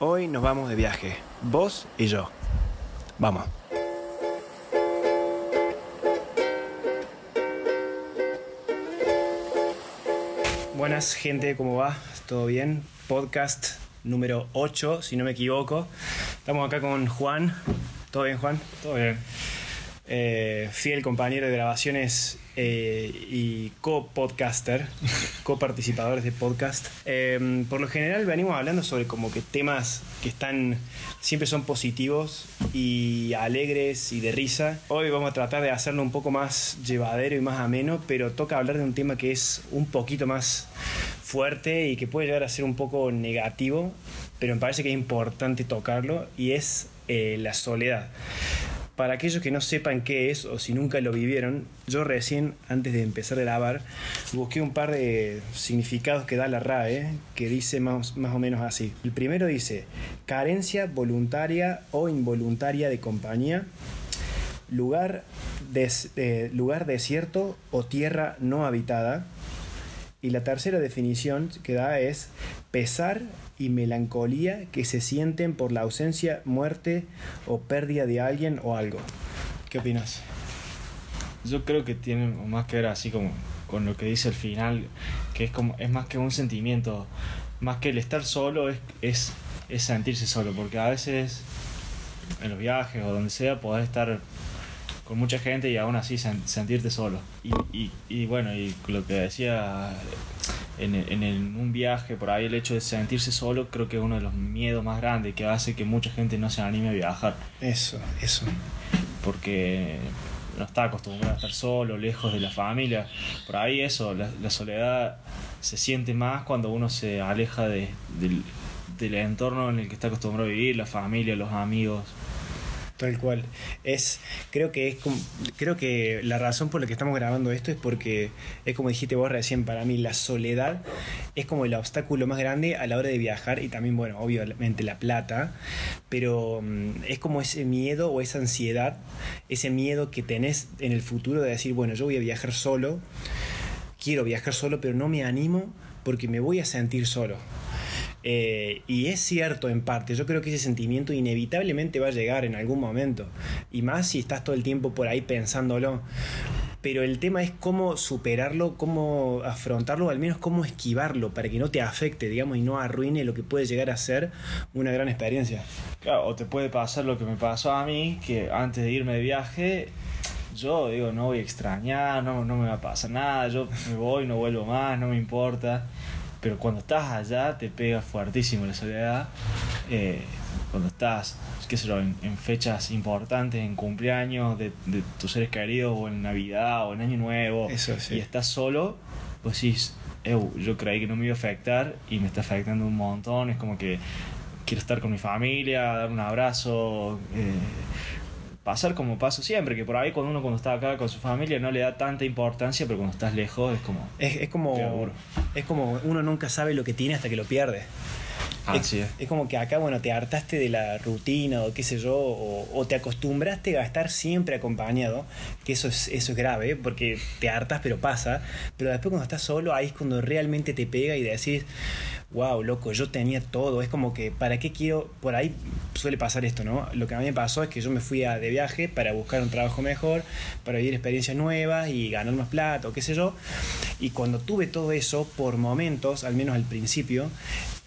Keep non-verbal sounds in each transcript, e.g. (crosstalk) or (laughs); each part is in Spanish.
Hoy nos vamos de viaje, vos y yo. Vamos. Buenas gente, ¿cómo va? ¿Todo bien? Podcast número 8, si no me equivoco. Estamos acá con Juan. ¿Todo bien, Juan? Todo bien. Eh, fiel compañero de grabaciones eh, y co-podcaster, (laughs) co-participadores de podcast. Eh, por lo general venimos hablando sobre como que temas que están, siempre son positivos y alegres y de risa. Hoy vamos a tratar de hacerlo un poco más llevadero y más ameno, pero toca hablar de un tema que es un poquito más fuerte y que puede llegar a ser un poco negativo, pero me parece que es importante tocarlo y es la soledad. Para aquellos que no sepan qué es o si nunca lo vivieron, yo recién, antes de empezar a grabar, busqué un par de significados que da la RAE, que dice más, más o menos así. El primero dice, carencia voluntaria o involuntaria de compañía, lugar, eh, lugar desierto o tierra no habitada. Y la tercera definición que da es pesar y melancolía que se sienten por la ausencia, muerte o pérdida de alguien o algo. ¿Qué opinas? Yo creo que tiene más que ver así como con lo que dice el final, que es como es más que un sentimiento, más que el estar solo es, es, es sentirse solo, porque a veces en los viajes o donde sea podés estar con mucha gente y aún así sentirte solo. Y, y, y bueno, y lo que decía en, en, un viaje, por ahí el hecho de sentirse solo creo que es uno de los miedos más grandes que hace que mucha gente no se anime a viajar. Eso, eso. Porque no está acostumbrado a estar solo, lejos de la familia. Por ahí eso, la, la soledad se siente más cuando uno se aleja de, del, del entorno en el que está acostumbrado a vivir, la familia, los amigos. Tal cual. Es, creo que es creo que la razón por la que estamos grabando esto es porque es como dijiste vos recién, para mí la soledad es como el obstáculo más grande a la hora de viajar y también, bueno, obviamente la plata, pero mm, es como ese miedo o esa ansiedad, ese miedo que tenés en el futuro de decir, bueno, yo voy a viajar solo, quiero viajar solo, pero no me animo porque me voy a sentir solo. Eh, y es cierto en parte, yo creo que ese sentimiento inevitablemente va a llegar en algún momento. Y más si estás todo el tiempo por ahí pensándolo. Pero el tema es cómo superarlo, cómo afrontarlo, o al menos cómo esquivarlo para que no te afecte, digamos, y no arruine lo que puede llegar a ser una gran experiencia. Claro, o te puede pasar lo que me pasó a mí, que antes de irme de viaje, yo digo, no voy a extrañar, no, no me va a pasar nada, yo me voy, no vuelvo más, no me importa pero cuando estás allá te pega fuertísimo la soledad. Eh, cuando estás, qué sé yo, en, fechas importantes, en cumpleaños de, de, tus seres queridos, o en Navidad, o en Año Nuevo, y estás solo, pues sí, yo creí que no me iba a afectar y me está afectando un montón. Es como que quiero estar con mi familia, dar un abrazo. Eh, pasar como paso siempre, que por ahí cuando uno cuando está acá con su familia no le da tanta importancia, pero cuando estás lejos es como... Es, es como, es como uno nunca sabe lo que tiene hasta que lo pierde. Así es, es. como que acá, bueno, te hartaste de la rutina o qué sé yo, o, o, te acostumbraste a estar siempre acompañado, que eso es, eso es grave, porque te hartas pero pasa, pero después cuando estás solo, ahí es cuando realmente te pega y decís, wow, loco, yo tenía todo. Es como que, ¿para qué quiero? Por ahí suele pasar esto, ¿no? Lo que a mí me pasó es que yo me fui a, de viaje para buscar un trabajo mejor, para vivir experiencias nuevas y ganar más plata o qué sé yo. Y cuando tuve todo eso, por momentos, al menos al principio,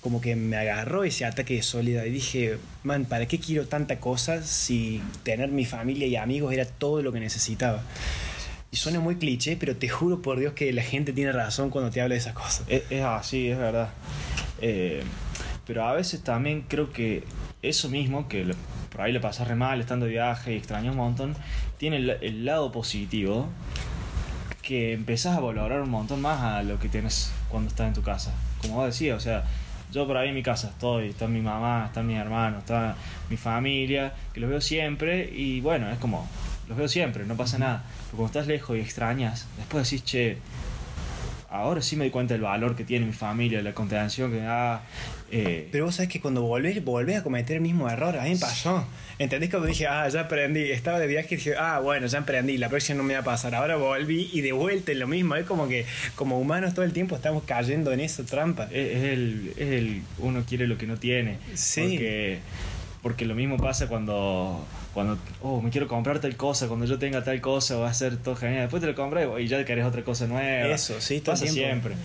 como que me agarró ese ataque de soledad y dije, man, ¿para qué quiero tanta cosa si tener mi familia y amigos era todo lo que necesitaba? Y suena muy cliché, pero te juro por Dios que la gente tiene razón cuando te habla de esas cosas. Es, así, es verdad. Eh, pero a veces también creo que eso mismo, que por ahí le pasas re mal estando de viaje y extrañas un montón, tiene el, lado positivo que empezás a valorar un montón más a lo que tienes cuando estás en tu casa. Como vos decías, o sea, yo por ahí en mi casa estoy, está mi mamá, está mi hermano, está mi familia, que los veo siempre y bueno, es como, los veo siempre, no pasa nada. Pero cuando estás lejos y extrañas, después decís, che, ahora sí me doy cuenta del valor que tiene mi familia, la contención que me da. eh, Pero vos sabés que cuando volvés, volvés a cometer el mismo error. A mí me pasó. ¿Entendés? Cuando dije, ah, ya aprendí. Estaba de viaje y dije, ah, bueno, ya aprendí. La próxima no me va a pasar. Ahora volví y de vuelta es lo mismo. Es como que como humanos todo el tiempo estamos cayendo en esa trampa. es, es el, es el. Uno quiere lo que no tiene. Sí. Porque, porque lo mismo pasa cuando. Cuando, oh, me quiero comprar tal cosa, cuando yo tenga tal cosa va a ser todo genial. Después te lo compras y ya querés otra cosa nueva. Eso, sí, todo el pasa tiempo. siempre.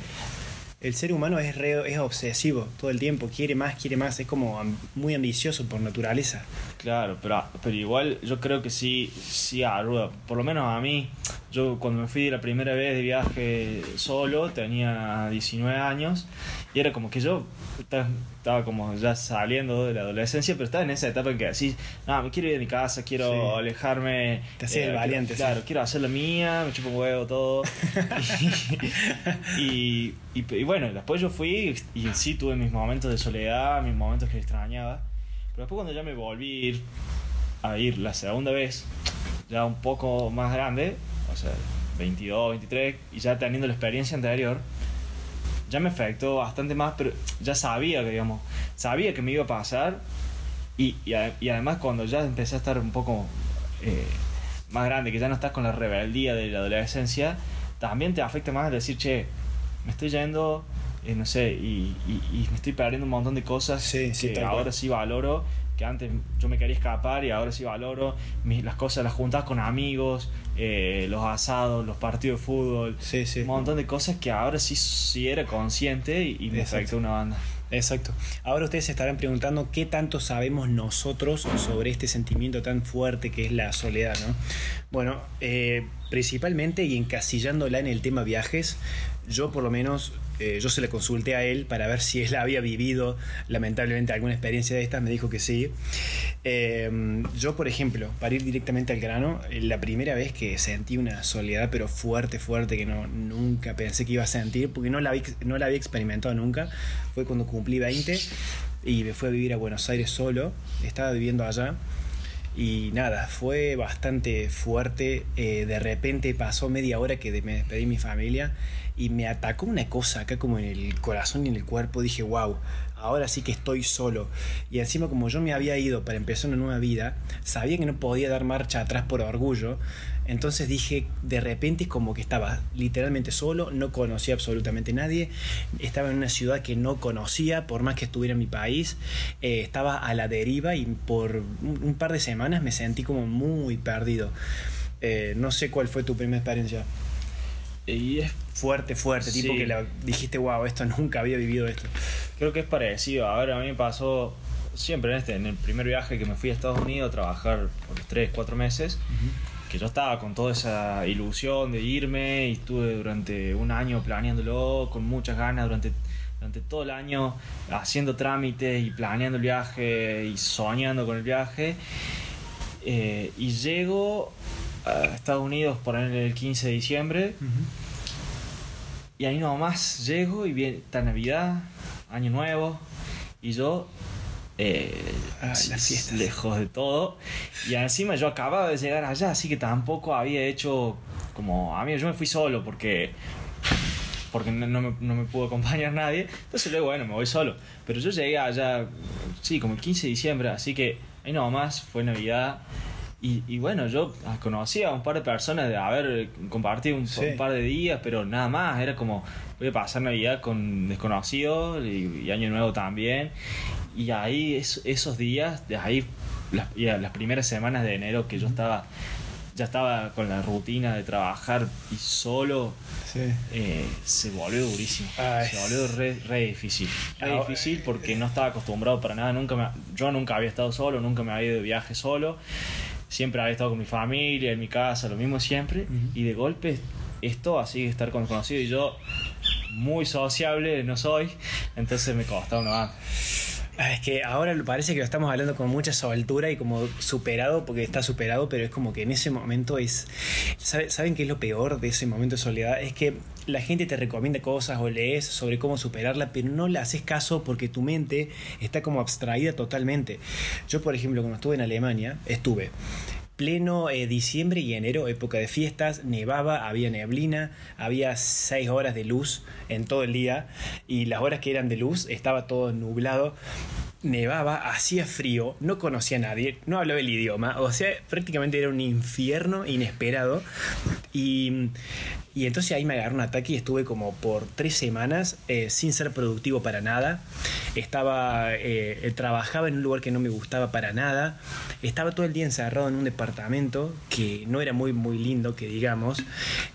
El ser humano es, re- es obsesivo todo el tiempo. Quiere más, quiere más. Es como muy ambicioso por naturaleza. Claro, pero, pero igual yo creo que sí, sí ayuda. Por lo menos a mí, yo cuando me fui la primera vez de viaje solo, tenía 19 años, y era como que yo estaba, como ya saliendo de la adolescencia, pero estaba en esa etapa en que así, no, me quiero ir de mi casa, quiero Sí. alejarme. eh, Te hacías el quiero- valiente, sí. Claro, quiero hacer la mía, me chupo un huevo todo. (laughs) y, y, y bueno, después yo fui y sí tuve mis momentos de soledad, mis momentos que extrañaba. Pero después cuando ya me volví a ir la segunda vez, ya un poco más grande, o sea, 22, 23, y ya teniendo la experiencia anterior, ya me afectó bastante más, pero ya sabía que, digamos, sabía que me iba a pasar. Y, y, a- y además cuando ya empecé a estar un poco eh, más grande, que ya no estás con la rebeldía de la adolescencia, también te afecta más decir, che, me estoy yendo, eh, no sé, y, y- me estoy perdiendo un montón de cosas Sí, sí, que cual. ahora sí valoro, que antes yo me quería escapar y ahora sí valoro mis, las cosas, las juntas con amigos, eh, los asados, los partidos de fútbol, Sí, sí. un montón de cosas que ahora sí, sí era consciente y, y me Exacto. afectó una banda. Exacto. Ahora ustedes se estarán preguntando qué tanto sabemos nosotros sobre este sentimiento tan fuerte que es la soledad, ¿no? Bueno, eh, principalmente y encasillándola en el tema viajes, yo por lo menos, eh, yo se le consulté a él para ver si él (laughs) había vivido lamentablemente alguna experiencia de estas, me dijo que sí. Eh, yo, por ejemplo, para ir directamente al grano, eh, la primera vez que sentí una soledad, pero fuerte, fuerte, que no, nunca pensé que iba a sentir, porque no la, había, no la había experimentado nunca, fue cuando cumplí 20 y me fui a vivir a Buenos Aires solo, estaba viviendo allá. Y nada, fue bastante fuerte. de repente pasó media hora que me despedí de mi familia y me atacó una cosa acá como en el corazón y en el cuerpo. Dije, wow, ahora sí que estoy solo. Y encima como yo me había ido para empezar una nueva vida, sabía que no podía dar marcha atrás por orgullo. Entonces dije, de repente como que estaba literalmente solo, no conocía absolutamente nadie, estaba en una ciudad que no conocía, por más que estuviera en mi país, eh, estaba a la deriva y por un, par de semanas me sentí como muy perdido. Eh, no sé cuál fue tu primera experiencia. Y es Fuerte, fuerte, tipo que la- dijiste, wow, esto nunca había vivido esto. Creo que es parecido. A ver, a mí me pasó siempre en este, en el primer viaje que me fui a Estados Unidos a trabajar por 3, 4 meses, que yo estaba con toda esa ilusión de irme y estuve durante un año planeándolo con muchas ganas durante durante todo el año haciendo trámites y planeando el viaje y soñando con el viaje Eh, y llego a Estados Unidos por el 15 de diciembre y ahí nomás llego y viene está Navidad, Año Nuevo, y yo eh, Ah, las lejos de todo. Y encima yo acababa de llegar allá, así que tampoco había hecho como. A mí yo me fui solo porque. Porque no, no me, no me pudo acompañar nadie. Entonces luego, bueno, me voy solo. Pero yo llegué allá, sí, como el 15 de diciembre, así que ahí nomás fue Navidad. Y, y bueno, yo conocí a un par de personas de haber compartido un, Sí. un par de días, pero nada más. Era como, voy a pasar Navidad con desconocidos y, y Año Nuevo también. Y ahí, es- esos días, de ahí, las, y a las primeras semanas de enero que yo estaba, ya estaba con la rutina de trabajar y solo, Sí. eh, se volvió durísimo. Ay. Se volvió re, re difícil. Re difícil porque no estaba acostumbrado para nada. Nunca me- yo nunca había estado solo, nunca me había ido de viaje solo. Siempre había estado con mi familia, en mi casa, lo mismo siempre. Y de golpe esto, así estar con desconocido. Y yo, muy sociable, no soy. Entonces me costaba una banda. Ah, Es que ahora parece que lo estamos hablando con mucha soltura y como superado, porque está superado, pero es como que en ese momento es... ¿sabe- ¿Saben qué es lo peor de ese momento de soledad? Es que la gente te recomienda cosas o lees sobre cómo superarla, pero no le haces caso porque tu mente está como abstraída totalmente. Yo, por ejemplo, cuando estuve en Alemania, estuve pleno eh, diciembre y enero, época de fiestas, nevaba, había neblina, había seis horas de luz en todo el día y las horas que eran de luz estaba todo nublado nevaba, hacía frío, no conocía a nadie, no hablaba el idioma, o sea, prácticamente era un infierno inesperado. Y, y entonces ahí me agarró un ataque y estuve como por tres semanas eh, sin ser productivo para nada. Estaba, eh, trabajaba en un lugar que no me gustaba para nada. Estaba todo el día encerrado en un departamento que no era muy, muy lindo, que digamos.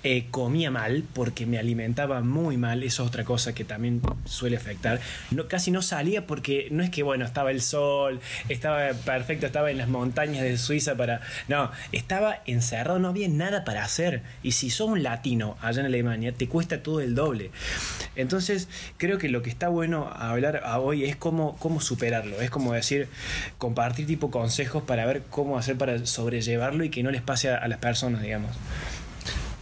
Eh, comía mal porque me alimentaba muy mal, eso es otra cosa que también suele afectar. No, casi no salía porque no es que, bueno, estaba el sol, estaba perfecto, estaba en las montañas de Suiza para... No, estaba encerrado, no había nada para hacer. Y si sos un latino allá en Alemania, te cuesta todo el doble. Entonces, creo que lo que está bueno hablar hoy es cómo, cómo superarlo. Es como decir, compartir tipo consejos para ver cómo hacer para sobrellevarlo y que no les pase a, las personas, digamos.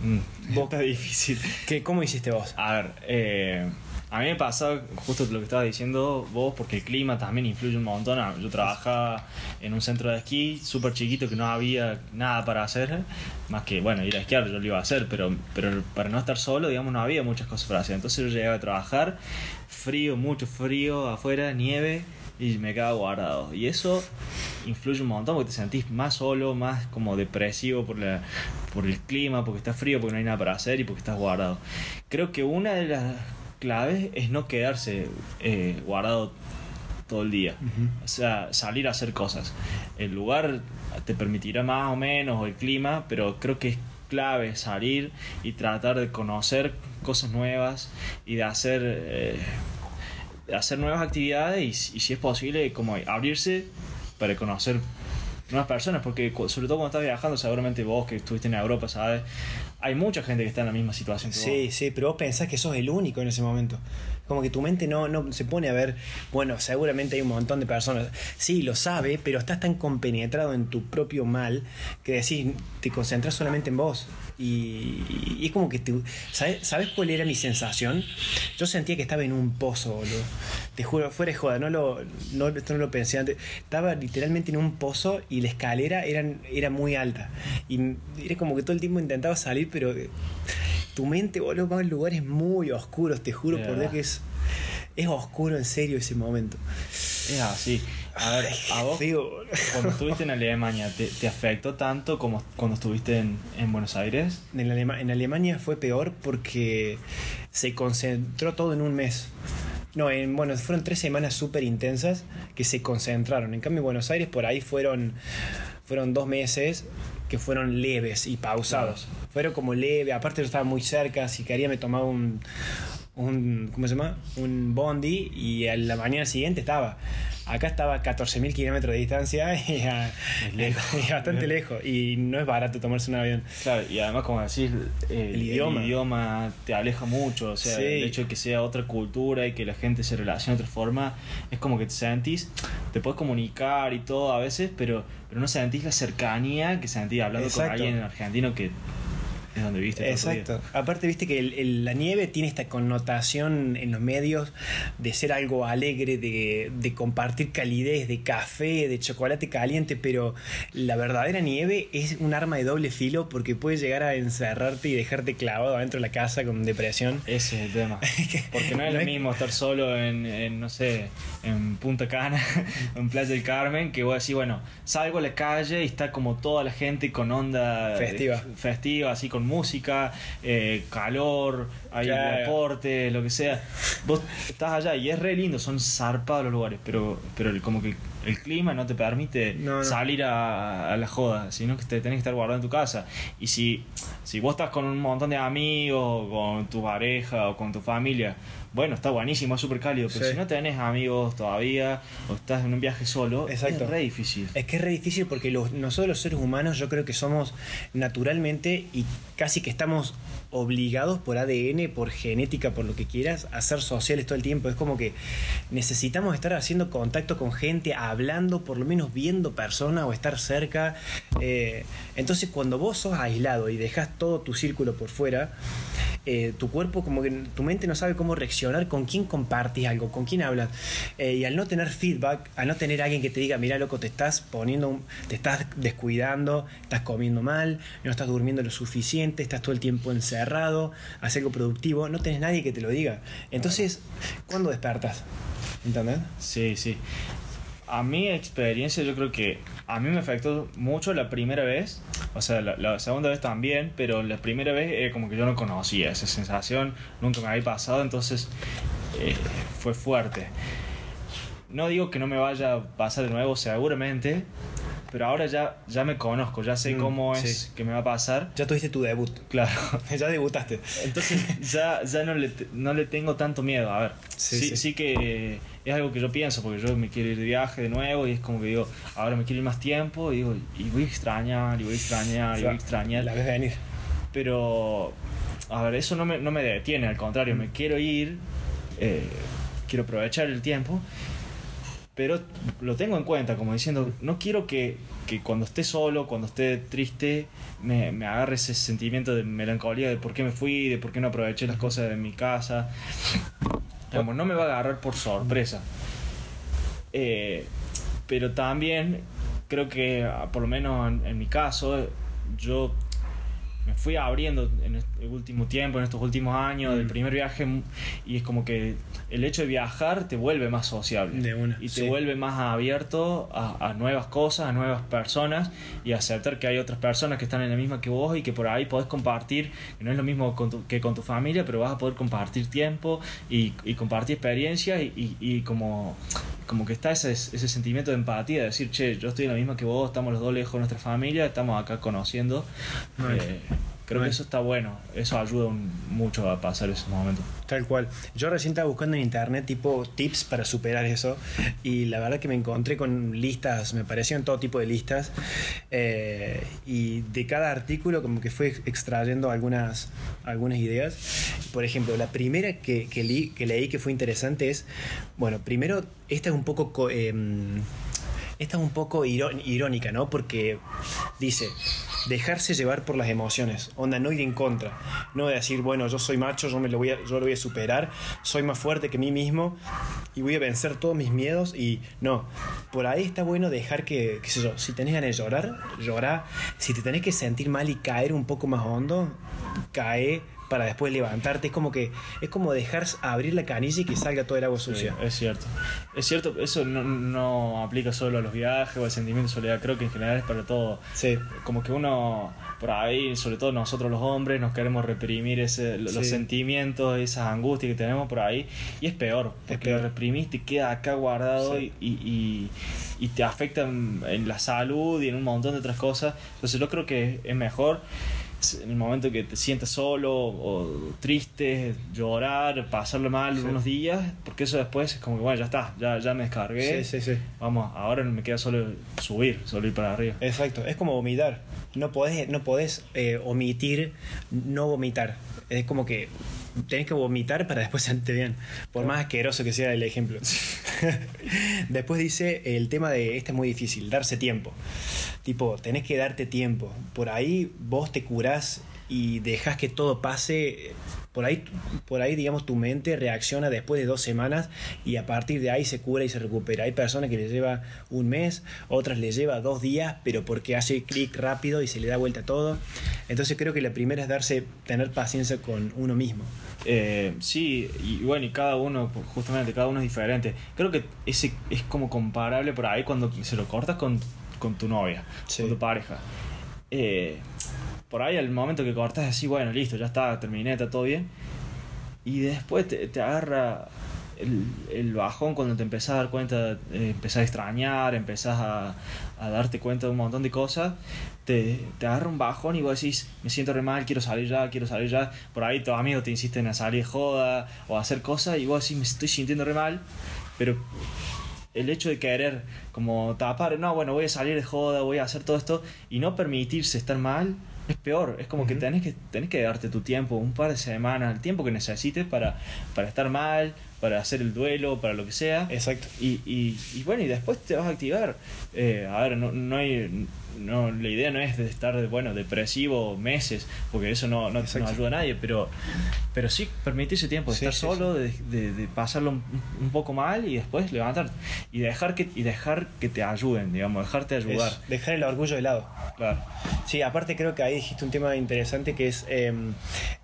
Mm, vos, está difícil. ¿Qué, ¿Cómo hiciste vos? A ver, eh, a mí me pasa justo lo que estabas diciendo vos, porque el clima también influye un montón. Yo trabajaba en un centro de esquí súper chiquito que no había nada para hacer, más que, bueno, ir a esquiar yo lo iba a hacer, pero, pero para no estar solo, digamos, no había muchas cosas para hacer. Entonces yo llegaba a trabajar, frío, mucho frío afuera, nieve, y me quedaba guardado. Y eso influye un montón porque te sentís más solo, más como depresivo por, la, por el clima, porque está frío, porque no hay nada para hacer y porque estás guardado. Creo que una de las clave es no quedarse eh, guardado todo el día. O sea, salir a hacer cosas. El lugar te permitirá más o menos, o el clima, pero creo que es clave salir y tratar de conocer cosas nuevas y de hacer, eh, hacer nuevas actividades y, y, si es posible, como abrirse para conocer nuevas personas, porque sobre todo cuando estás viajando, seguramente vos que estuviste en Europa, ¿sabes? Hay mucha gente que está en la misma situación que sí, vos. Sí, pero vos pensás que sos el único en ese momento. Como que tu mente no, no se pone a ver, bueno, seguramente hay un montón de personas. Sí, lo sabe, pero estás tan compenetrado en tu propio mal que decís, te concentras solamente en vos. Y, es como que te, ¿sabes, ¿sabes cuál era mi sensación? Yo sentía que estaba en un pozo, boludo. Te juro, fuera de joda, no lo, no, esto no lo pensé antes. Estaba literalmente en un pozo y la escalera eran, era muy alta. Y era como que todo el tiempo intentaba salir, pero tu mente, boludo, va en lugares muy oscuros, te juro por Dios que es, es oscuro en serio ese momento. Es así. A ver, a vos, cuando estuviste en Alemania, ¿te, afectó tanto como cuando estuviste en, en Buenos Aires? En, en, Alemania fue peor porque se concentró todo en un mes. No, en, bueno, fueron tres semanas súper intensas que se concentraron. En cambio, en Buenos Aires por ahí fueron, fueron dos meses que fueron leves y pausados. Fueron como leve, aparte yo estaba muy cerca, si quería me tomaba un, un ¿cómo se llama? Un bondi y a la mañana siguiente estaba. Acá estaba a 14.000 kilómetros de distancia (laughs) y, (laughs) bastante lejos. Y no es barato tomarse un avión. Claro, y además, como decís, el, idioma. idioma te aleja mucho. O sea, el hecho de que sea otra cultura y que la gente se relacione de otra forma, es como que te sentís, te puedes comunicar y todo a veces, pero, pero no sentís la cercanía que sentís hablando con alguien en argentino que es donde viste. Exacto. Aparte, viste que la nieve tiene esta connotación en los medios de ser algo alegre, de, de, compartir calidez, de café, de chocolate caliente, pero la verdadera nieve es un arma de doble filo porque puede llegar a encerrarte y dejarte clavado adentro de la casa con depresión. Ese es el tema. (laughs) Porque no es lo mismo estar solo en, en, no sé, en Punta Cana, (laughs) en Playa del Carmen, que voy a decir, bueno, salgo a la calle y está como toda la gente con onda festiva, festiva así con música, eh, calor, hay deporte, lo que sea. Vos estás allá y es re lindo, son zarpados los lugares, pero, pero como que el clima no te permite salir a, la joda, sino que te tenés que estar guardado en tu casa. Y si, si vos estás con un montón de amigos, con tu pareja o con tu familia, bueno, está buenísimo, es súper cálido, pero si no tenés amigos todavía o estás en un viaje solo, es re difícil. Es que es re difícil porque los, nosotros los seres humanos yo creo que somos naturalmente y casi que estamos obligados por ADN, por genética, por lo que quieras, a ser sociales todo el tiempo. Es como que necesitamos estar haciendo contacto con gente, hablando, por lo menos viendo personas o estar cerca. Eh, entonces cuando vos sos aislado y dejas todo tu círculo por fuera, eh, tu cuerpo, como que tu mente no sabe cómo reaccionar, con quién compartís algo, con quién hablas. Eh, y al no tener feedback, al no tener alguien que te diga, mira loco, te estás poniendo, te estás descuidando, estás comiendo mal, no estás durmiendo lo suficiente, estás todo el tiempo encerrado, haz algo productivo, no tenés nadie que te lo diga. Entonces, ¿cuándo despertas? ¿Entendés? Sí, sí. A mi experiencia yo creo que a mí me afectó mucho la primera vez, o sea, la, la segunda vez también, pero la primera vez era como que yo no conocía esa sensación, nunca me había pasado, entonces eh, fue fuerte. No digo que no me vaya a pasar de nuevo, seguramente, pero ahora ya, ya me conozco, ya sé Mm, cómo es sí. que me va a pasar. Ya tuviste tu debut. Claro. (laughs) ya debutaste. Entonces (laughs) ya, ya no, le, no le tengo tanto miedo. A ver, Sí, sí, sí. que es algo que yo pienso, porque yo me quiero ir de viaje de nuevo y es como que digo, ahora me quiero ir más tiempo y digo, y voy a extrañar, y voy a extrañar, y voy a extrañar. La ves venir. Pero, a ver, eso no me, no me detiene, al contrario, me quiero ir, eh, quiero aprovechar el tiempo, pero lo tengo en cuenta, como diciendo, no quiero que, que cuando esté solo, cuando esté triste, me, me agarre ese sentimiento de melancolía de por qué me fui, de por qué no aproveché las cosas de mi casa. Como no me va a agarrar por sorpresa. Eh, pero también creo que, ah, por lo menos en, en mi caso, yo me fui abriendo en este último tiempo, en estos últimos años, del Mm. primer viaje, y es como que el hecho de viajar te vuelve más sociable. De una, y te vuelve más abierto a, a nuevas cosas, a nuevas personas, y aceptar que hay otras personas que están en la misma que vos y que por ahí podés compartir, que no es lo mismo con tu- que con tu familia, pero vas a poder compartir tiempo y, y compartir experiencias y, y- y como, como que está ese, ese sentimiento de empatía, de decir, che, yo estoy en la misma que vos, estamos los dos lejos de nuestra familia, estamos acá conociendo. Eh, creo que eso está bueno, eso ayuda un- mucho a pasar esos momentos. Tal cual. Yo recién estaba buscando en internet tipo tips para superar eso y la verdad que me encontré con listas, me parecieron todo tipo de listas eh, y de cada artículo como que fue extrayendo algunas, algunas ideas. Por ejemplo, la primera que, que, li- que leí que fue interesante es, bueno, primero, esta es un poco... co- em, esta es un poco iró- irónica, ¿no? Porque dice, dejarse llevar por las emociones, onda, no ir en contra, no de decir, bueno, yo soy macho, yo, me lo, voy a, yo lo voy a superar, soy más fuerte que mí mismo y voy a vencer todos mis miedos y no, por ahí está bueno dejar que, qué sé yo, si tenés ganas de llorar, llorar, si te tenés que sentir mal y caer un poco más hondo, cae para después levantarte, es como que es como dejar abrir la canilla y que salga todo el agua sucia. Sí, es cierto. Es cierto, eso no, no aplica solo a los viajes o al sentimiento de soledad, creo que en general es para todo. Sí. Como que uno, por ahí, sobre todo nosotros los hombres, nos queremos reprimir ese, los Sí. sentimientos, esas angustias que tenemos por ahí, y es peor, porque peor. lo reprimís, te queda acá guardado Sí. y, y, y te afecta en, en la salud y en un montón de otras cosas. Entonces yo creo que es mejor en el momento que te sientas solo o triste, llorar, pasarlo mal Sí. unos días, porque eso después es como que bueno, ya está, ya, ya me descargué. Sí, sí, sí. Vamos, ahora me queda solo subir, solo ir para arriba. Exacto, es como vomitar. No podés, no podés eh, omitir no vomitar. Es como que tenés que vomitar para después (laughs) sentirte bien. Por más asqueroso que sea el ejemplo. (laughs) después dice el tema de, este es muy difícil, darse tiempo. Tipo, tenés que darte tiempo. Por ahí vos te curás y dejas que todo pase. Por ahí, por ahí, digamos, tu mente reacciona después de dos semanas y a partir de ahí se cura y se recupera. Hay personas que les lleva un mes, otras les lleva dos días, pero porque hace clic rápido y se le da vuelta todo. Entonces creo que la primera es darse, tener paciencia con uno mismo. Eh, sí, y bueno, y cada uno, pues, justamente, cada uno es diferente. Creo que ese es como comparable por ahí cuando se lo cortas con, con tu novia, Sí. con tu pareja. Eh, por ahí al momento que cortas así, bueno, listo, ya está, terminé, está todo bien. Y después te, te agarra el, el bajón cuando te empezás a dar cuenta, eh, empezás a extrañar, empezás a, a darte cuenta de un montón de cosas, te, te agarra un bajón y vos decís, me siento re mal, quiero salir ya, quiero salir ya. Por ahí tus amigos te insisten a salir joda o a hacer cosas y vos decís, me estoy sintiendo re mal, pero el hecho de querer como tapar, no, bueno, voy a salir de joda, voy a hacer todo esto y no permitirse estar mal, es peor. Es como que tenés que tenés que darte tu tiempo, un par de semanas, el tiempo que necesites para, para estar mal, para hacer el duelo, para lo que sea. Exacto. Y, y, y bueno, y después te vas a activar. Eh, a ver, no, no hay. No, la idea no es de estar bueno depresivo meses porque eso no, no, no ayuda a nadie pero pero sí permitirse tiempo de Sí, estar sí, solo de, de- de pasarlo un, un poco mal y después levantarte y dejar que y dejar que te ayuden digamos dejarte ayudar Es dejar el orgullo de lado. claro Sí, aparte creo que ahí dijiste un tema interesante que es eh,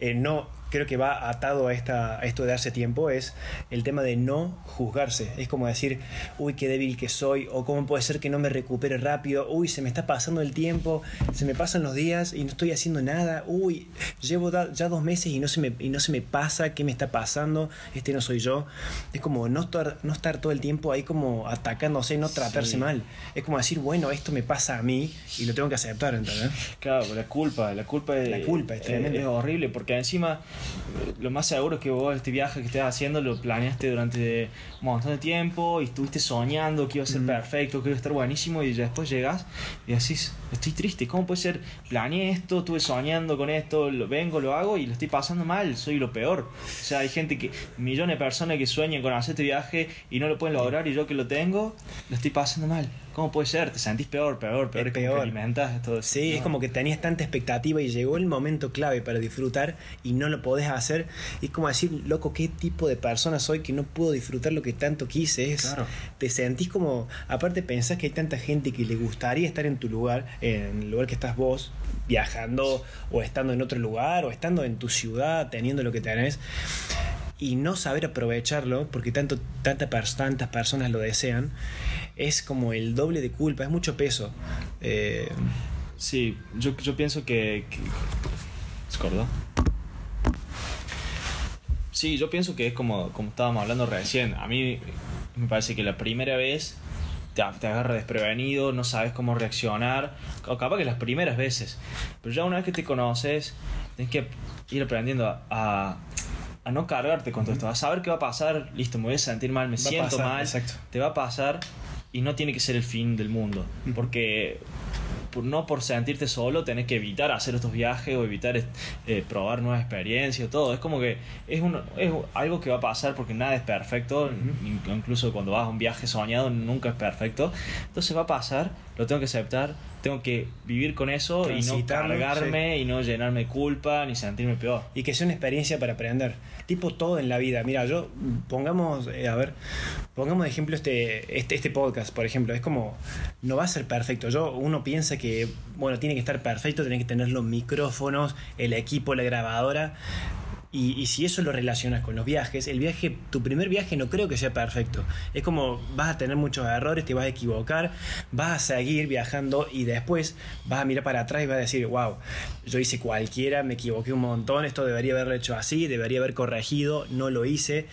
eh, no creo que va atado a esta a esto de darse tiempo es el tema de no juzgarse. Es como decir, uy, qué débil que soy o cómo puede ser que no me recupere rápido. Uy, se me está pasando el tiempo, se me pasan los días y no estoy haciendo nada. Uy, llevo ya dos meses y no se me y no se me pasa, ¿qué me está pasando? Este no soy yo. Es como no estar no estar todo el tiempo ahí como atacándose, no tratarse Sí. mal. Es como decir, bueno, esto me pasa a mí y lo tengo que aceptar, ¿entendés? Claro, la culpa, la culpa es, La culpa es tremenda. es horrible porque encima lo más seguro es que vos este viaje que estés haciendo lo planeaste durante un montón de tiempo y estuviste soñando que iba a ser Mm. perfecto, que iba a estar buenísimo y después llegas y decís, estoy triste, ¿cómo puede ser? Planeé esto, estuve soñando con esto, lo vengo, lo hago y lo estoy pasando mal, soy lo peor. O sea, hay gente que, millones de personas que sueñan con hacer este viaje y no lo pueden lograr y yo que lo tengo, lo estoy pasando mal. ¿Cómo puede ser? Te sentís peor, peor, peor, Es peor. todo eso. Sí, es No. como que tenías tanta expectativa y llegó el momento clave para disfrutar y no lo podés hacer. Y es como decir, loco, ¿qué tipo de persona soy que no puedo disfrutar lo que tanto quise? Es, Claro. Te sentís como, aparte pensás que hay tanta gente que le gustaría estar en tu lugar, en el lugar que estás vos, viajando o estando en otro lugar o estando en tu ciudad, teniendo lo que tenés. Y no saber aprovecharlo, porque tanto, tanta tantas personas lo desean, es como el doble de culpa, es mucho peso. Eh, Sí, yo, yo pienso que... que... ¿Se acordó? Sí, yo pienso que es como, como estábamos hablando recién. A mí me parece que la primera vez te, te agarra desprevenido, no sabes cómo reaccionar. O capaz que las primeras veces. Pero ya una vez que te conoces, tienes que ir aprendiendo a, a no cargarte con todo esto. A saber qué va a pasar. Listo, me voy a sentir mal, me Va siento pasar, mal. exacto. Te va a pasar y no tiene que ser el fin del mundo. Porque por- no por sentirte solo tenés que evitar hacer estos viajes o evitar eh, probar nuevas experiencias, todo. Es como que es, un, es algo que va a pasar porque nada es perfecto, in- incluso cuando vas a un viaje soñado nunca es perfecto. Entonces va a pasar, lo tengo que aceptar, tengo que vivir con eso y no cargarme y no llenarme de culpa ni sentirme peor. y que sea una experiencia para aprender. Tipo todo en la vida. Mira, yo pongamos, eh, a ver, pongamos de ejemplo este, este, este podcast, por ejemplo. Es como, no va a ser perfecto. Yo, uno piensa que, bueno, tiene que estar perfecto, tiene que tener los micrófonos, el equipo, la grabadora. Y, y si eso lo relacionas con los viajes, el viaje, tu primer viaje no creo que sea perfecto. Es como vas a tener muchos errores, te vas a equivocar, vas a seguir viajando y después vas a mirar para atrás y vas a decir, wow, yo hice cualquiera, me equivoqué un montón, esto debería haberlo hecho así, debería haber corregido, no lo hice,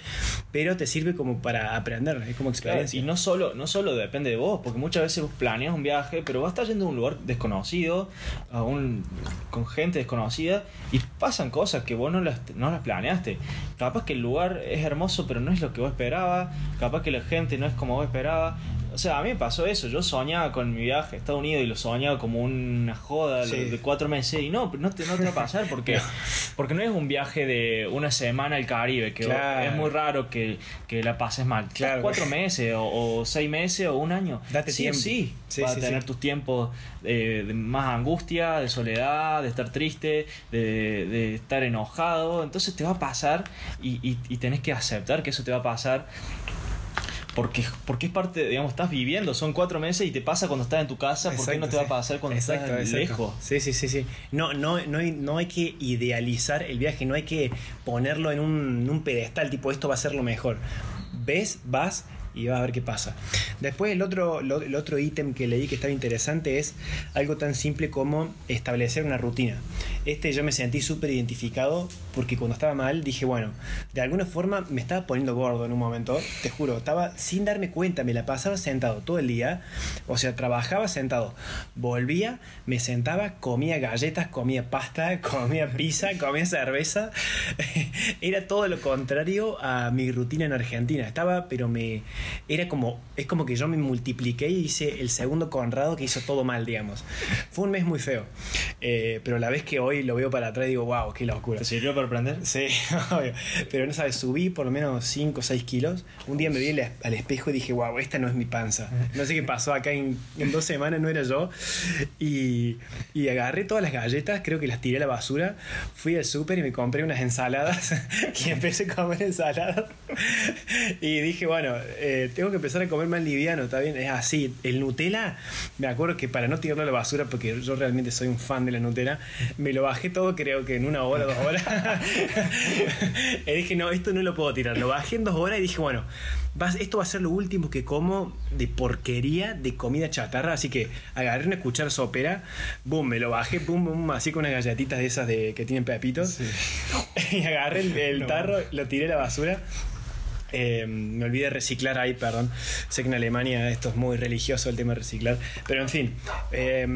pero te sirve como para aprender, es como Claro, experiencia. y no solo, no solo depende de vos, porque muchas veces vos planeas un viaje, pero vas a estar yendo a un lugar desconocido, a un, con gente desconocida, y pasan cosas que vos no las, no las planeaste. Capaz que el lugar es hermoso, pero no es lo que vos esperabas, capaz que la gente no es como vos esperabas. O sea, a mí me pasó eso, yo soñaba con mi viaje a Estados Unidos y lo soñaba como una joda Sí. de cuatro meses, y no, no te, no te va a pasar porque, (laughs) porque no es un viaje de una semana al Caribe, que Claro. es muy raro que, que la pases mal. Claro. Cuatro meses o, o seis meses o un año. Date sí tiempo. sí, Sí, vas sí, tener tus tiempos eh, de más angustia, de soledad, de estar triste, de, de estar enojado. Entonces te va a pasar y, y, y tenés que aceptar que eso te va a pasar. Porque, porque es parte, digamos, estás viviendo, son cuatro meses y te pasa cuando estás en tu casa, ¿por qué Exacto, no te va a pasar cuando Exacto, estás exacto. lejos? Sí, sí, sí, sí. No, no, no, hay, no hay que idealizar el viaje, no hay que ponerlo en un, en un pedestal, tipo esto va a ser lo mejor. Ves, vas y vas a ver qué pasa. Después el otro, el otro ítem que leí que estaba interesante es algo tan simple como establecer una rutina. Este yo me sentí súper identificado porque cuando estaba mal dije, bueno, de alguna forma me estaba poniendo gordo en un momento, te juro, estaba sin darme cuenta, me la pasaba sentado todo el día, o sea, trabajaba sentado, volvía, me sentaba, comía galletas, comía pasta, (laughs) comía pizza, comía cerveza, (laughs) era todo lo contrario a mi rutina en Argentina, estaba, pero me, era como, es como que yo me multipliqué y hice el segundo Conrado que hizo todo mal, digamos. Fue un mes muy feo. Eh, pero la vez que hoy lo veo para atrás digo, wow, qué locura. ¿Te sirvió para aprender? Sí, (laughs) obvio. Pero no sabes, subí por lo menos 5 o 6 kilos. Un día me vi al espejo y dije, wow, esta no es mi panza. No sé qué pasó acá en, en dos semanas, no era yo. Y, y, agarré todas las galletas, creo que las tiré a la basura. Fui al súper y me compré unas ensaladas. (laughs) y empecé a comer ensaladas. y dije, bueno, eh, tengo que empezar a comer más liviano, está bien, es así. El Nutella, me acuerdo que para no tirarlo a la basura, porque yo realmente soy un fan de la Nutella, me lo bajé todo creo que en una hora, dos horas. (laughs) y dije, no, esto no lo puedo tirar. Lo bajé en dos horas y dije, bueno, esto va a ser lo último que como de porquería de comida chatarra. Así que agarré una cuchara sopera, boom, me lo bajé, boom, boom, así con unas galletitas de esas de, que tienen pepitos. (laughs) y agarré el, tarro, lo tiré a la basura. Eh, me olvidé reciclar ahí, perdón. Sé que en Alemania esto es muy religioso el tema de reciclar. Pero en fin, eh,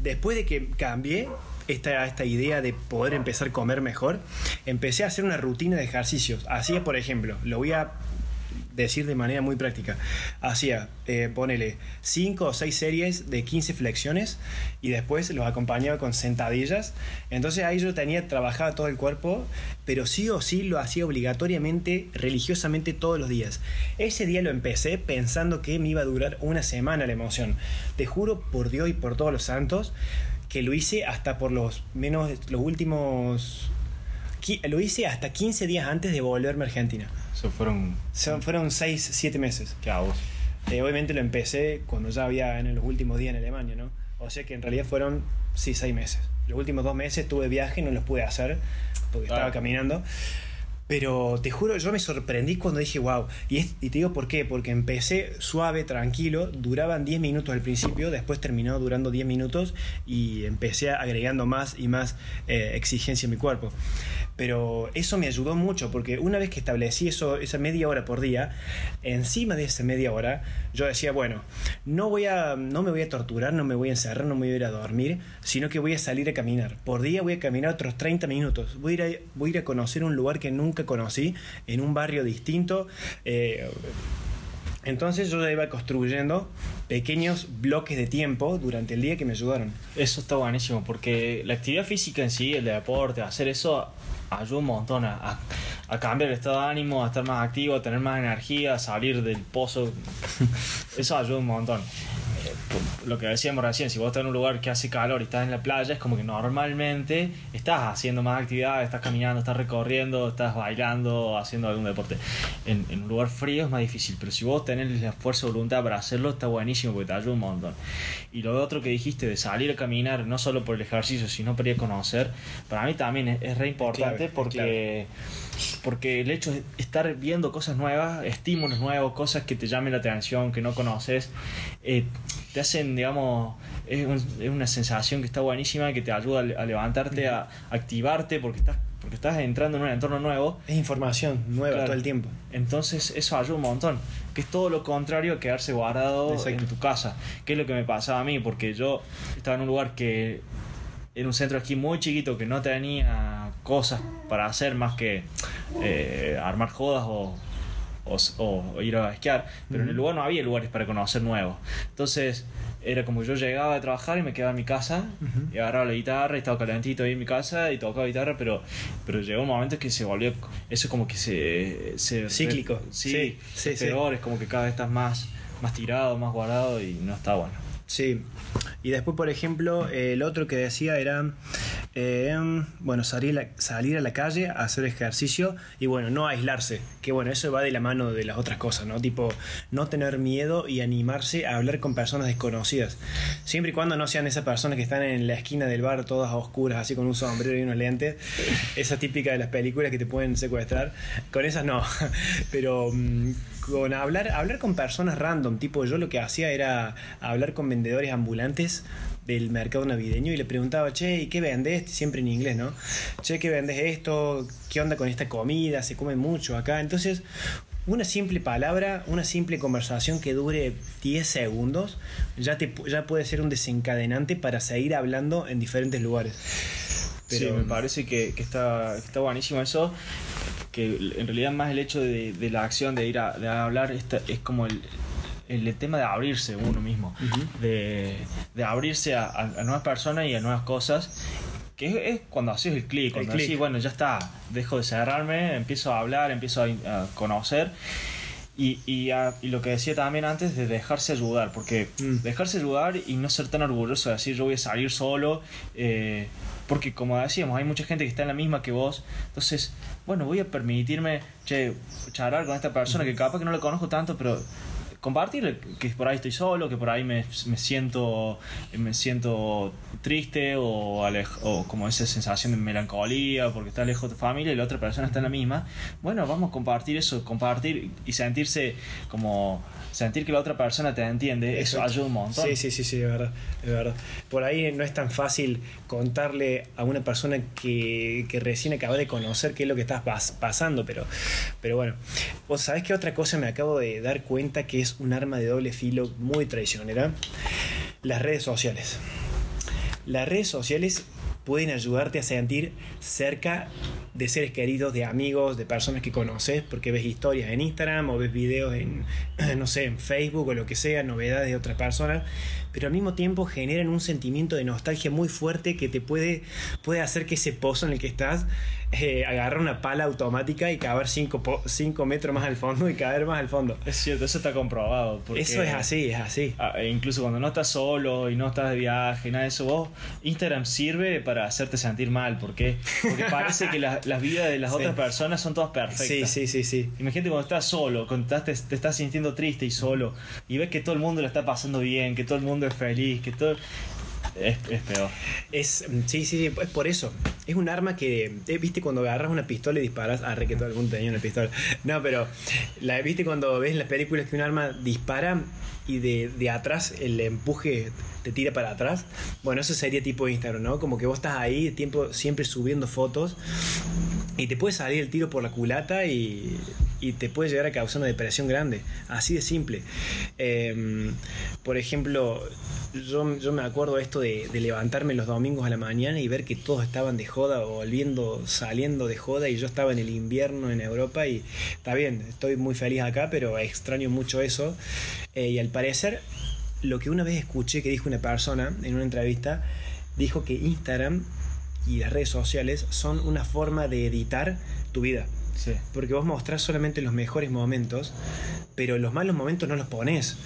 después de que cambié esta, esta idea de poder empezar a comer mejor, empecé a hacer una rutina de ejercicios. Hacía, por ejemplo, lo voy a decir de manera muy práctica. Hacía, eh, ponele, 5 o 6 series de 15 flexiones y después los acompañaba con sentadillas. Entonces ahí yo tenía, trabajaba todo el cuerpo, pero sí o sí lo hacía obligatoriamente, religiosamente todos los días. Ese día lo empecé pensando que me iba a durar una semana la emoción. Te juro por Dios y por todos los santos que lo hice hasta por los menos los últimos lo hice hasta 15 días antes de volverme a Argentina. Eso fueron fueron 6 7 meses. ¿Qué hago? Eh, obviamente lo empecé cuando ya había en los últimos días en Alemania, ¿no? O sea que en realidad fueron sí 6 meses. Los últimos dos meses tuve viaje y no los pude hacer porque estaba caminando. Pero te juro, yo me sorprendí cuando dije, wow. Y, y, te digo por qué, porque empecé suave, tranquilo, duraban 10 minutos al principio, después terminó durando 10 minutos y empecé agregando más y más eh, exigencia en mi cuerpo. Pero eso me ayudó mucho, porque una vez que establecí eso, esa media hora por día, encima de esa media hora, yo decía, bueno, no, voy a, no me voy a torturar, no me voy a encerrar, no me voy a ir a dormir, sino que voy a salir a caminar. Por día voy a caminar otros 30 minutos. Voy a ir a, voy a, ir a conocer un lugar que nunca conocí, en un barrio distinto. Eh, entonces yo ya iba construyendo pequeños bloques de tiempo durante el día que me ayudaron. Eso está buenísimo, porque la actividad física en sí, el deporte, hacer eso ayuda un montón a, cambiar el estado de ánimo, a estar más activo, a tener más energía, a salir del pozo. (laughs) Eso ayuda un montón lo que decíamos recién, si vos estás en un lugar que hace calor y estás en la playa, es como que normalmente estás haciendo más actividades, estás caminando, estás recorriendo, estás bailando, haciendo algún deporte. En, un lugar frío es más difícil, pero si vos tenés la fuerza de voluntad para hacerlo, está buenísimo porque te ayuda un montón. Y lo otro que dijiste de salir a caminar, no solo por el ejercicio, sino para ir a conocer, para mí también es, re importante porque porque el hecho de estar viendo cosas nuevas, estímulos nuevos, cosas que te llamen la atención, que no conoces, eh, te hacen, digamos, es, una sensación que está buenísima, que te ayuda a levantarte, a activarte, porque estás porque estás entrando en un entorno nuevo. Es información nueva todo el tiempo. Entonces eso ayuda un montón. Que es todo lo contrario a quedarse guardado en tu casa. Que es lo que me pasaba a mí, porque yo estaba en un lugar que era un centro aquí muy chiquito que no tenía cosas para hacer más que eh, armar jodas o, o, ir a esquiar, pero en el lugar no había lugares para conocer nuevos. Entonces era como yo llegaba a trabajar y me quedaba en mi casa y agarraba la guitarra y estaba calentito ahí en mi casa y tocaba guitarra, pero, pero llegó un momento que se volvió, eso como que se... se Cíclico. sí, sí, peor, es como que cada vez estás más, más tirado, más guardado y no está bueno. Sí. Y después, por ejemplo, el otro que decía era, eh, bueno, salir, salir a la calle a hacer ejercicio y, bueno, no aislarse. Que, bueno, eso va de la mano de las otras cosas, ¿no? Tipo, no tener miedo y animarse a hablar con personas desconocidas. Siempre y cuando no sean esas personas que están en la esquina del bar todas oscuras, así con un sombrero y unos lentes. Esa típica de las películas que te pueden secuestrar. Con esas no. (laughs) Pero mm, con hablar, hablar con personas random, tipo yo lo que hacía era hablar con vendedores ambulantes del mercado navideño y le preguntaba, che, ¿y qué vendes? Siempre en inglés, ¿no? Che, ¿qué vendes esto? ¿Qué onda con esta comida? ¿Se come mucho acá? Entonces, una simple palabra, una simple conversación que dure 10 segundos, ya, te, ya puede ser un desencadenante para seguir hablando en diferentes lugares. Pero me parece que, está, está buenísimo eso que en realidad más el hecho de, de la acción de ir a, de hablar esta- es como el, el, tema de abrirse uno mismo, de, de abrirse a, a- nuevas personas y a nuevas cosas. Que es, es cuando haces el clic, cuando clic. decís, bueno, ya está, dejo de cerrarme, empiezo a hablar, empiezo a, a conocer. Y, y, a- y lo que decía también antes de dejarse ayudar, porque Mm. dejarse ayudar y no ser tan orgulloso de decir yo voy a salir solo, eh, porque como decíamos, hay mucha gente que está en la misma que vos, entonces, bueno, voy a permitirme, che, charlar con esta persona que capaz que no la conozco tanto, pero compartir que por ahí estoy solo, que por ahí me, me siento me siento triste o, alej- o como esa sensación de melancolía porque está lejos de tu familia y la otra persona está en la misma. Bueno, vamos a compartir eso, compartir y sentirse como sentir que la otra persona te entiende, eso ayuda un montón. Sí, sí, sí, sí, es verdad, es verdad. Por ahí no es tan fácil contarle a una persona que, que recién acaba de conocer qué es lo que estás pas- pasando, pero, pero bueno. Vos sabés que otra cosa me acabo de dar cuenta que es un arma de doble filo muy traicionera. Las redes sociales. Las redes sociales pueden ayudarte a sentir cerca de seres queridos, de amigos, de personas que conoces, porque ves historias en Instagram o ves videos en, (clears throat) no sé, en Facebook o lo que sea, novedades de otras personas, pero al mismo tiempo generan un sentimiento de nostalgia muy fuerte que te puede, puede hacer que ese pozo en el que estás eh, agarre una pala automática y caber 5 metros más al fondo y caer más al fondo. Es cierto, eso está comprobado. Eso es así, es así. Ah, e incluso cuando no estás solo y no estás de viaje, nada de eso, vos, Instagram sirve para hacerte sentir mal. ¿Por qué? Porque parece que la- las vidas de las Sí. otras personas son todas perfectas. Sí, sí, sí, sí. Imagínate cuando estás solo, cuando estás- te, te estás sintiendo triste y solo, y ves que todo el mundo lo está pasando bien, que todo el mundo es feliz, que todo. Es, peor. Es, mm, sí, sí, sí, es por eso. Es un arma que, eh, viste, cuando agarras una pistola y disparas. Ah, re que todo el mundo tenía una pistola. No, pero, la, viste, cuando ves en las películas que un arma dispara y de, de atrás el empuje te tira para atrás. Bueno, eso sería tipo Instagram, ¿no? Como que vos estás ahí tiempo, siempre subiendo fotos y te puede salir el tiro por la culata y, y te puede llegar a causar una depresión grande. Así de simple. Em, por ejemplo, yo, yo me acuerdo esto de, levantarme los domingos a la mañana y ver que todos estaban de joda o volviendo, saliendo de joda y yo estaba en el invierno en Europa y está bien, estoy muy feliz acá, pero extraño mucho eso. Eh, y al parecer, lo que una vez escuché que dijo una persona en una entrevista, dijo que Instagram y las redes sociales son una forma de editar tu vida. Sí. Porque vos mostrás solamente los mejores momentos, pero los malos momentos no los pones.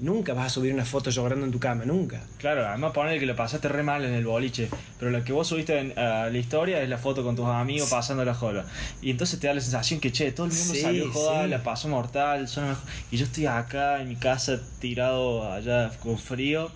Nunca vas a subir una foto llorando en tu cama, nunca. Claro, además poner que lo pasaste re mal en el boliche, pero lo que vos subiste en, la historia es la foto con tus amigos pasando la joda. Y entonces te da la sensación que, che, todo el mundo Sí, salió joda, sí. la pasó mortal, son y yo estoy acá en mi casa tirado allá con frío.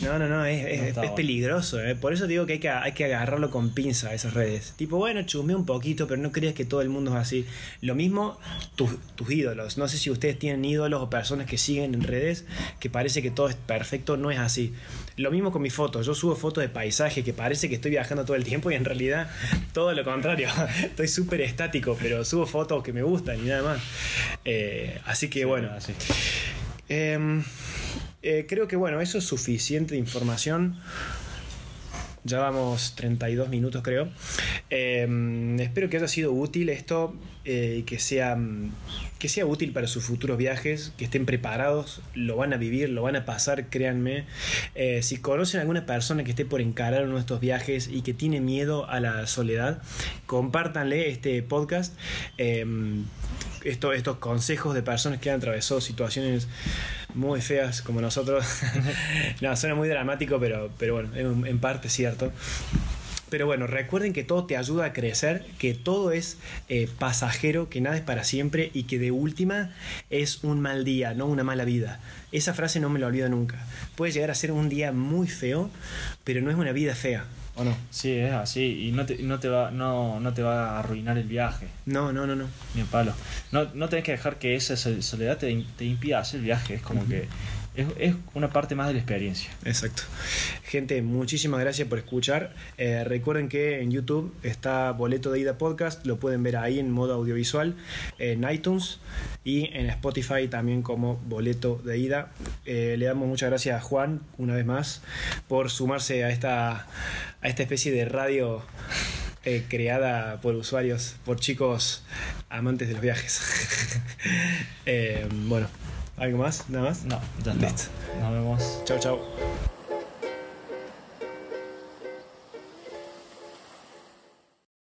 No, no, no, es, es- No peligroso. ¿eh? Por eso digo que hay, que hay que agarrarlo con pinza a esas redes. Tipo, bueno, chusme un poquito, pero no creas que todo el mundo es así. Lo mismo tus, tus ídolos. No sé si ustedes tienen ídolos o personas que siguen en redes que parece que todo es perfecto. No es así. Lo mismo con mis fotos. Yo subo fotos de paisaje que parece que estoy viajando todo el tiempo y en realidad todo lo contrario. (laughs) estoy súper estático, pero subo fotos que me gustan y nada más. Eh, así que bueno. Así. Em, eh, creo que bueno, eso es suficiente información. Ya vamos 32 minutos creo. Em, espero que haya sido útil esto eh, y que, sea, mm, que sea útil para sus futuros viajes, que estén preparados, lo van a vivir, lo van a pasar, créanme. Eh, si conocen a alguna persona que esté por encarar uno de estos viajes y que tiene miedo a la soledad, compártanle este podcast. Em, esto- estos consejos de personas que han atravesado situaciones muy feas como nosotros. (laughs) no, suena muy dramático, pero, pero bueno, en, parte cierto. Pero bueno, recuerden que todo te ayuda a crecer, que todo es eh, pasajero, que nada es para siempre y que de última es un mal día, no una mala vida. Esa frase no me la olvido nunca. Puede llegar a ser un día muy feo, pero no es una vida fea, ¿o no? Sí, es así, y no te, no te, va, no, no te va a arruinar el viaje. No, no, no, no. Ni a palo. No, no tenés que dejar que esa sol- soledad te, te impida hacer el viaje. Es como que es, es una parte más de la experiencia. Exacto. Gente, muchísimas gracias por escuchar. Eh, recuerden que en YouTube está Boleto de Ida Podcast, lo pueden ver ahí en modo audiovisual, en iTunes y en Spotify también como Boleto de Ida. Eh, le damos muchas gracias a Juan, una vez más, por sumarse a esta, a esta especie de radio eh, creada por usuarios, por chicos amantes de los viajes. (laughs) Bueno, ¿algo más? ¿Nada más? No, ya está. Listo. Nos vemos. Chau, chau.